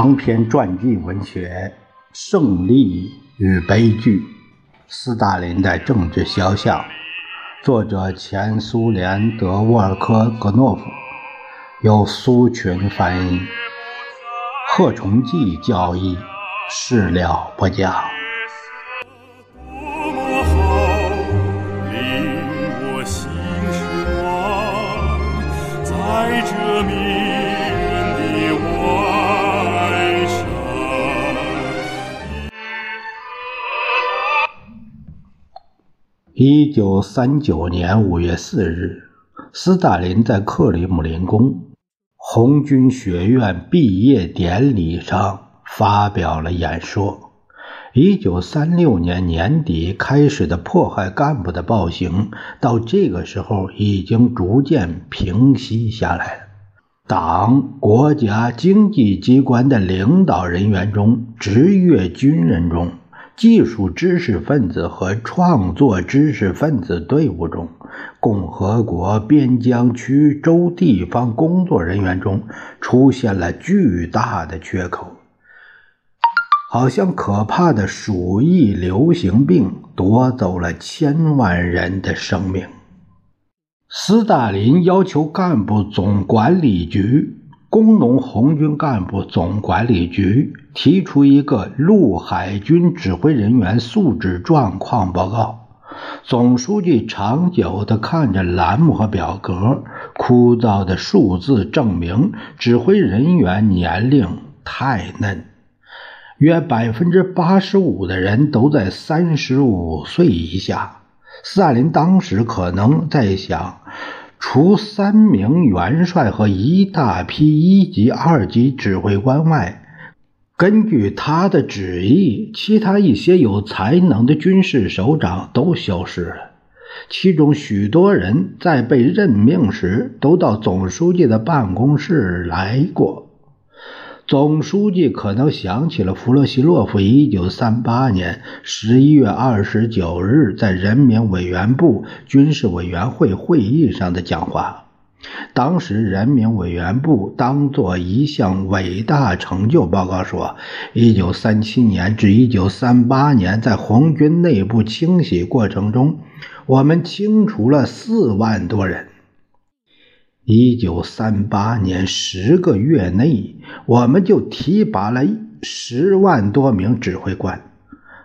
长篇传记文学《胜利与悲剧》，斯大林的政治肖像，作者前苏联德沃尔科格诺夫，由苏群翻译，贺崇济教义，事了不假。一九三九年五月四日，斯大林在克里姆林宫红军学院毕业典礼上发表了演说。一九三六年年底开始的迫害干部的暴行，到这个时候已经逐渐平息下来了。党、国家、经济机关的领导人员中，职业军人中。技术知识分子和创作知识分子队伍中，共和国边疆区州地方工作人员中出现了巨大的缺口，好像可怕的鼠疫流行病夺走了千万人的生命。斯大林要求干部总管理局。工农红军干部总管理局提出一个陆海军指挥人员素质状况报告。总书记长久地看着栏目和表格，枯燥的数字证明指挥人员年龄太嫩，约百分之八十五的人都在三十五岁以下。斯大林当时可能在想。除三名元帅和一大批一级、二级指挥官外，根据他的旨意，其他一些有才能的军事首长都消失了。其中许多人在被任命时都到总书记的办公室来过。总书记可能想起了弗洛西洛夫1938年11月29日在人民委员部军事委员会会议上的讲话。当时，人民委员部当作一项伟大成就报告说：1937年至1938年，在红军内部清洗过程中，我们清除了4万多人。一九三八年十个月内，我们就提拔了十万多名指挥官，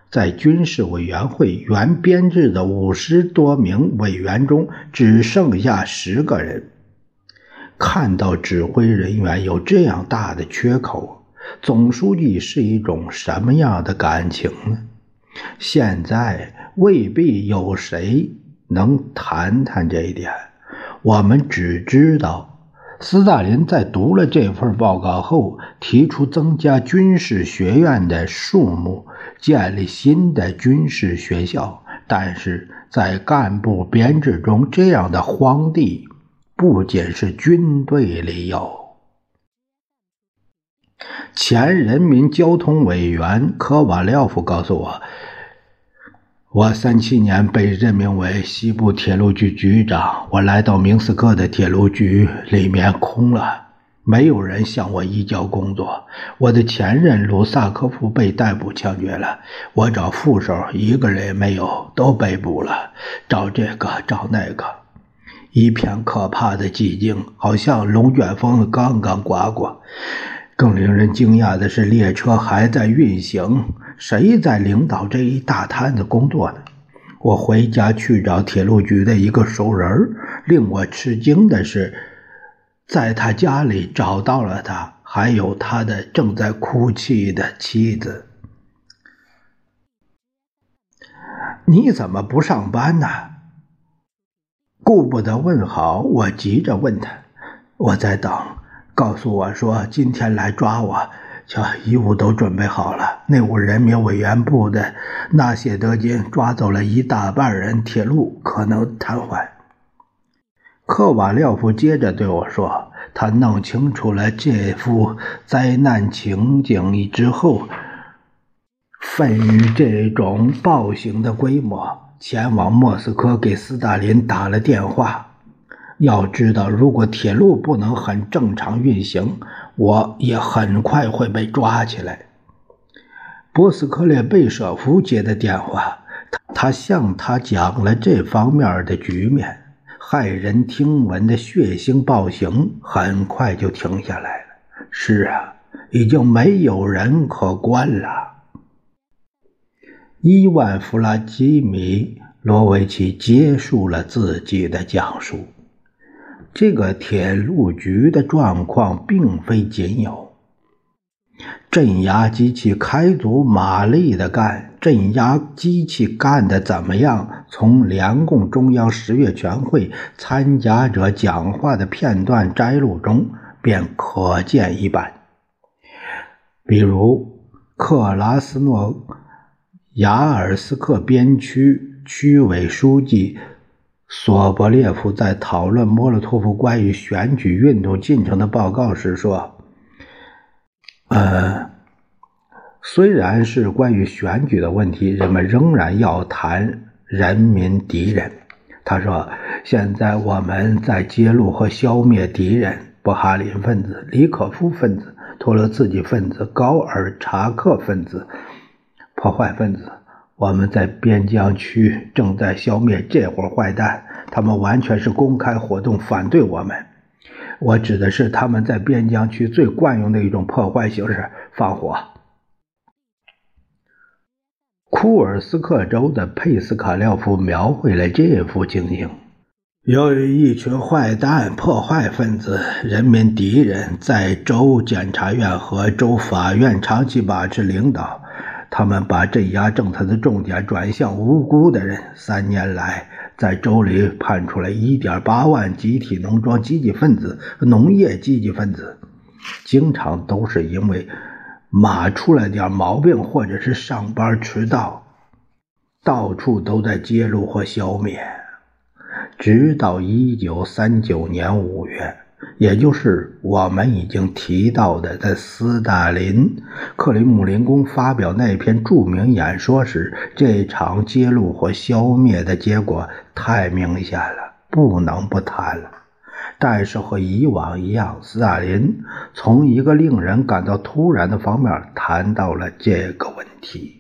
在军事委员会原编制的五十多名委员中，只剩下十个人。看到指挥人员有这样大的缺口，总书记是一种什么样的感情呢？现在未必有谁能谈谈这一点。我们只知道，斯大林在读了这份报告后，提出增加军事学院的数目，建立新的军事学校。但是在干部编制中，这样的荒地不仅是军队里有。前人民交通委员科瓦廖夫告诉我。我三七年被任命为西部铁路局局长。我来到明斯克的铁路局，里面空了，没有人向我移交工作。我的前任卢萨科夫被逮捕枪决了。我找副手，一个人也没有，都被捕了。找这个，找那个，一片可怕的寂静，好像龙卷风刚刚刮过。更令人惊讶的是，列车还在运行。谁在领导这一大摊子工作呢？我回家去找铁路局的一个熟人令我吃惊的是，在他家里找到了他，还有他的正在哭泣的妻子。你怎么不上班呢？顾不得问好，我急着问他：“我在等，告诉我说今天来抓我。”瞧，衣物都准备好了。内务人民委员部的纳谢德金抓走了一大半人，铁路可能瘫痪。科瓦廖夫接着对我说：“他弄清楚了这幅灾难情景之后，分于这种暴行的规模，前往莫斯科给斯大林打了电话。要知道，如果铁路不能很正常运行，我也很快会被抓起来。波斯克列贝舍夫接的电话，他向他讲了这方面的局面，骇人听闻的血腥暴行很快就停下来了。是啊，已经没有人可关了。伊万·弗拉基米罗维奇结束了自己的讲述。这个铁路局的状况并非仅有。镇压机器开足马力的干，镇压机器干的怎么样？从联共中央十月全会参加者讲话的片段摘录中便可见一斑。比如，克拉斯诺雅尔斯克边区区委书记索博列夫在讨论莫洛托夫关于选举运动进程的报告时说。呃，虽然是关于选举的问题，人们仍然要谈人民敌人。他说：“现在我们在揭露和消灭敌人——布哈林分子、里可夫分子、托洛茨基分子、高尔察克分子、破坏分子。我们在边疆区正在消灭这伙坏蛋，他们完全是公开活动，反对我们。”我指的是他们在边疆区最惯用的一种破坏形式——放火。库尔斯克州的佩斯卡廖夫描绘了这幅情景：由于一群坏蛋、破坏分子、人民敌人在州检察院和州法院长期把持领导，他们把镇压政策的重点转向无辜的人。三年来。在州里判处了1.8万集体农庄积极分子、农业积极分子，经常都是因为马出了点毛病，或者是上班迟到，到处都在揭露或消灭，直到1939年5月。也就是我们已经提到的，在斯大林克里姆林宫发表那篇著名演说时，这场揭露或消灭的结果太明显了，不能不谈了。但是和以往一样，斯大林从一个令人感到突然的方面谈到了这个问题。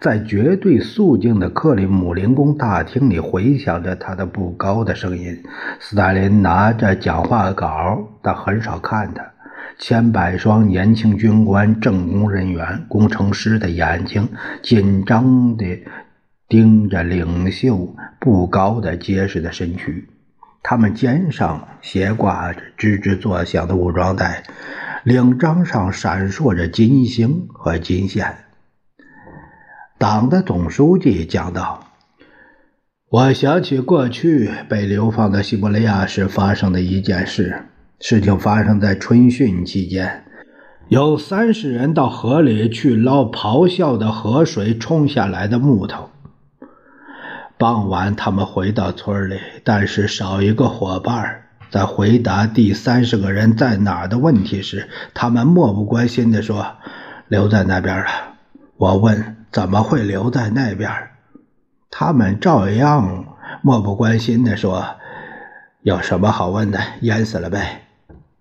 在绝对肃静的克里姆林宫大厅里，回响着他的不高的声音。斯大林拿着讲话稿，但很少看他。千百双年轻军官、政工人员、工程师的眼睛紧张地盯着领袖不高的结实的身躯，他们肩上斜挂着吱吱作响的武装带，领章上闪烁着金星和金线。党的总书记讲道：“我想起过去被流放到西伯利亚时发生的一件事。事情发生在春训期间，有三十人到河里去捞咆哮的河水冲下来的木头。傍晚，他们回到村里，但是少一个伙伴。在回答第三十个人在哪儿的问题时，他们漠不关心地说：‘留在那边了。’我问。”怎么会留在那边？他们照样漠不关心地说：“有什么好问的？淹死了呗。”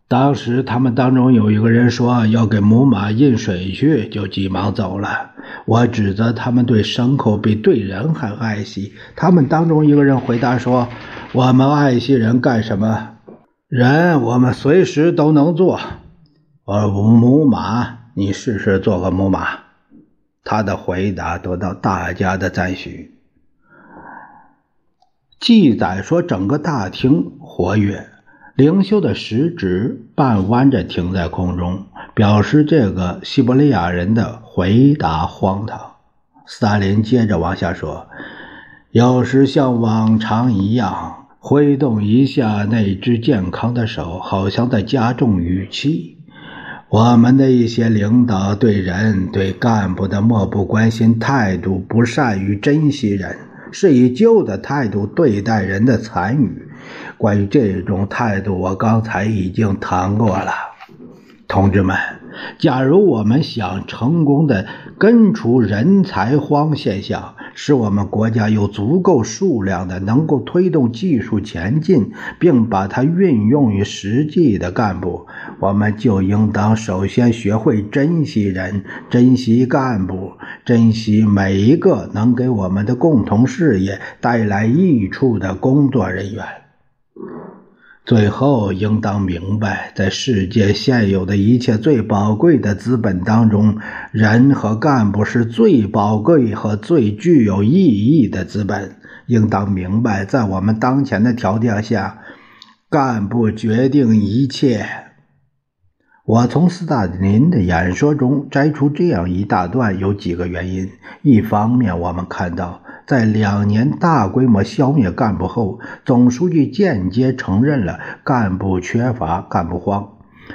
当时他们当中有一个人说要给母马饮水去，就急忙走了。我指责他们对牲口比对人还爱惜。他们当中一个人回答说：“我们爱惜人干什么？人我们随时都能做。而母马，你试试做个母马。”他的回答得到大家的赞许。记载说，整个大厅活跃，灵修的食指半弯着停在空中，表示这个西伯利亚人的回答荒唐。斯大林接着往下说：“有时像往常一样，挥动一下那只健康的手，好像在加重语气。”我们的一些领导对人、对干部的漠不关心态度，不善于珍惜人，是以旧的态度对待人的残余。关于这种态度，我刚才已经谈过了。同志们，假如我们想成功的根除人才荒现象，使我们国家有足够数量的能够推动技术前进，并把它运用于实际的干部，我们就应当首先学会珍惜人、珍惜干部、珍惜每一个能给我们的共同事业带来益处的工作人员。最后，应当明白，在世界现有的一切最宝贵的资本当中，人和干部是最宝贵和最具有意义的资本。应当明白，在我们当前的条件下，干部决定一切。我从斯大林的演说中摘出这样一大段，有几个原因：一方面，我们看到。在两年大规模消灭干部后，总书记间接承认了干部缺乏、干部荒。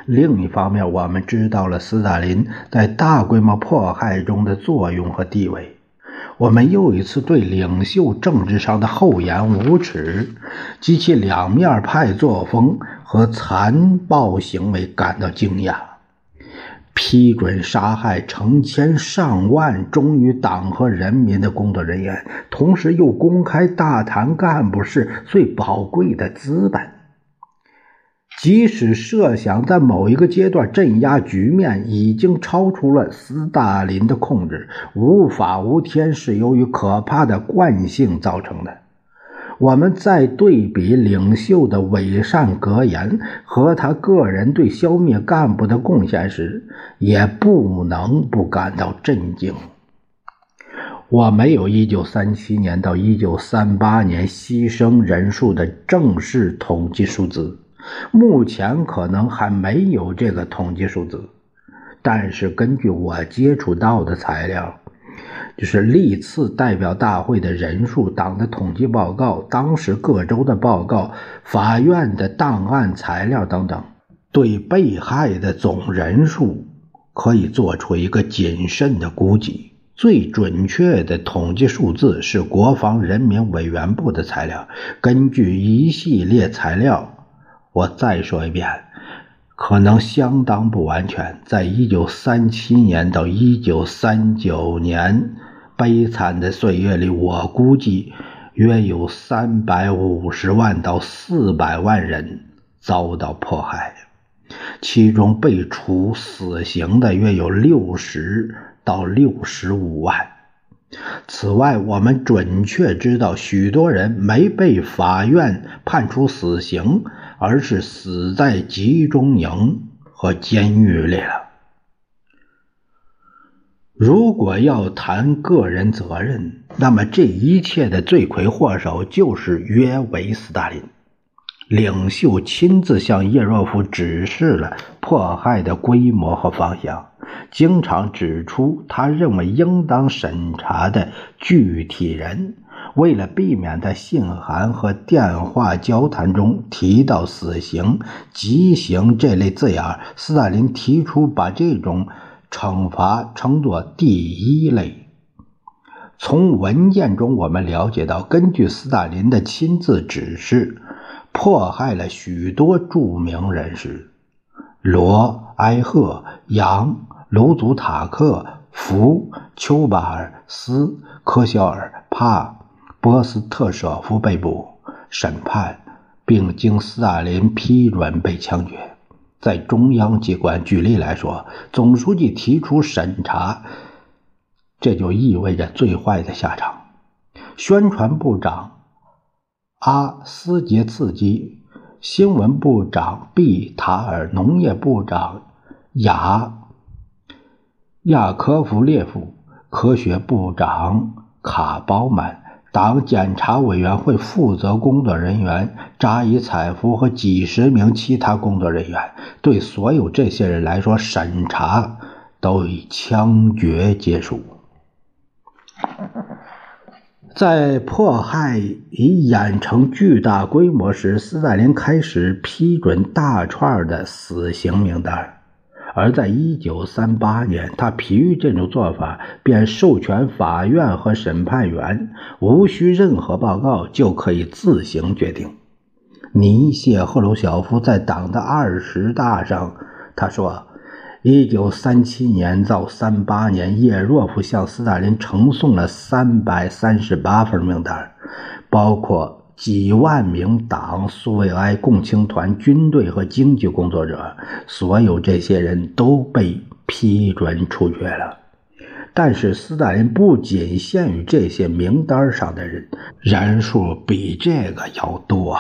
另一方面，我们知道了斯大林在大规模迫害中的作用和地位。我们又一次对领袖政治上的厚颜无耻及其两面派作风和残暴行为感到惊讶。批准杀害成千上万忠于党和人民的工作人员，同时又公开大谈干部是最宝贵的资本。即使设想在某一个阶段镇压局面已经超出了斯大林的控制，无法无天是由于可怕的惯性造成的。我们在对比领袖的伪善格言和他个人对消灭干部的贡献时，也不能不感到震惊。我没有1937年到1938年牺牲人数的正式统计数字，目前可能还没有这个统计数字，但是根据我接触到的材料。就是历次代表大会的人数、党的统计报告、当时各州的报告、法院的档案材料等等，对被害的总人数可以做出一个谨慎的估计。最准确的统计数字是国防人民委员部的材料。根据一系列材料，我再说一遍，可能相当不完全。在一九三七年到一九三九年。悲惨的岁月里，我估计约有三百五十万到四百万人遭到迫害，其中被处死刑的约有六十到六十五万。此外，我们准确知道，许多人没被法院判处死刑，而是死在集中营和监狱里了。如果要谈个人责任，那么这一切的罪魁祸首就是约维斯大林。领袖亲自向叶若夫指示了迫害的规模和方向，经常指出他认为应当审查的具体人。为了避免在信函和电话交谈中提到死刑、极刑这类字眼，斯大林提出把这种。惩罚称作第一类。从文件中我们了解到，根据斯大林的亲自指示，迫害了许多著名人士：罗、埃赫、杨、卢祖塔克、福、丘巴尔斯、科肖尔、帕、波斯特舍夫被捕、审判，并经斯大林批准被枪决。在中央机关，举例来说，总书记提出审查，这就意味着最坏的下场。宣传部长阿斯杰茨基、新闻部长毕塔尔、农业部长雅亚科夫列夫、科学部长卡包曼。党检查委员会负责工作人员扎伊采夫和几十名其他工作人员，对所有这些人来说，审查都以枪决结束。在迫害已演成巨大规模时，斯大林开始批准大串的死刑名单。而在1938年，他疲于这种做法，便授权法院和审判员无需任何报告就可以自行决定。尼谢赫鲁晓夫在党的二十大上，他说：“一九三七年到三八年，叶若夫向斯大林呈送了三百三十八份名单，包括几万名党、苏维埃共青团、军队和经济工作者。所有这些人都被批准处决了。但是，斯大林不仅限于这些名单上的人，人数比这个要多。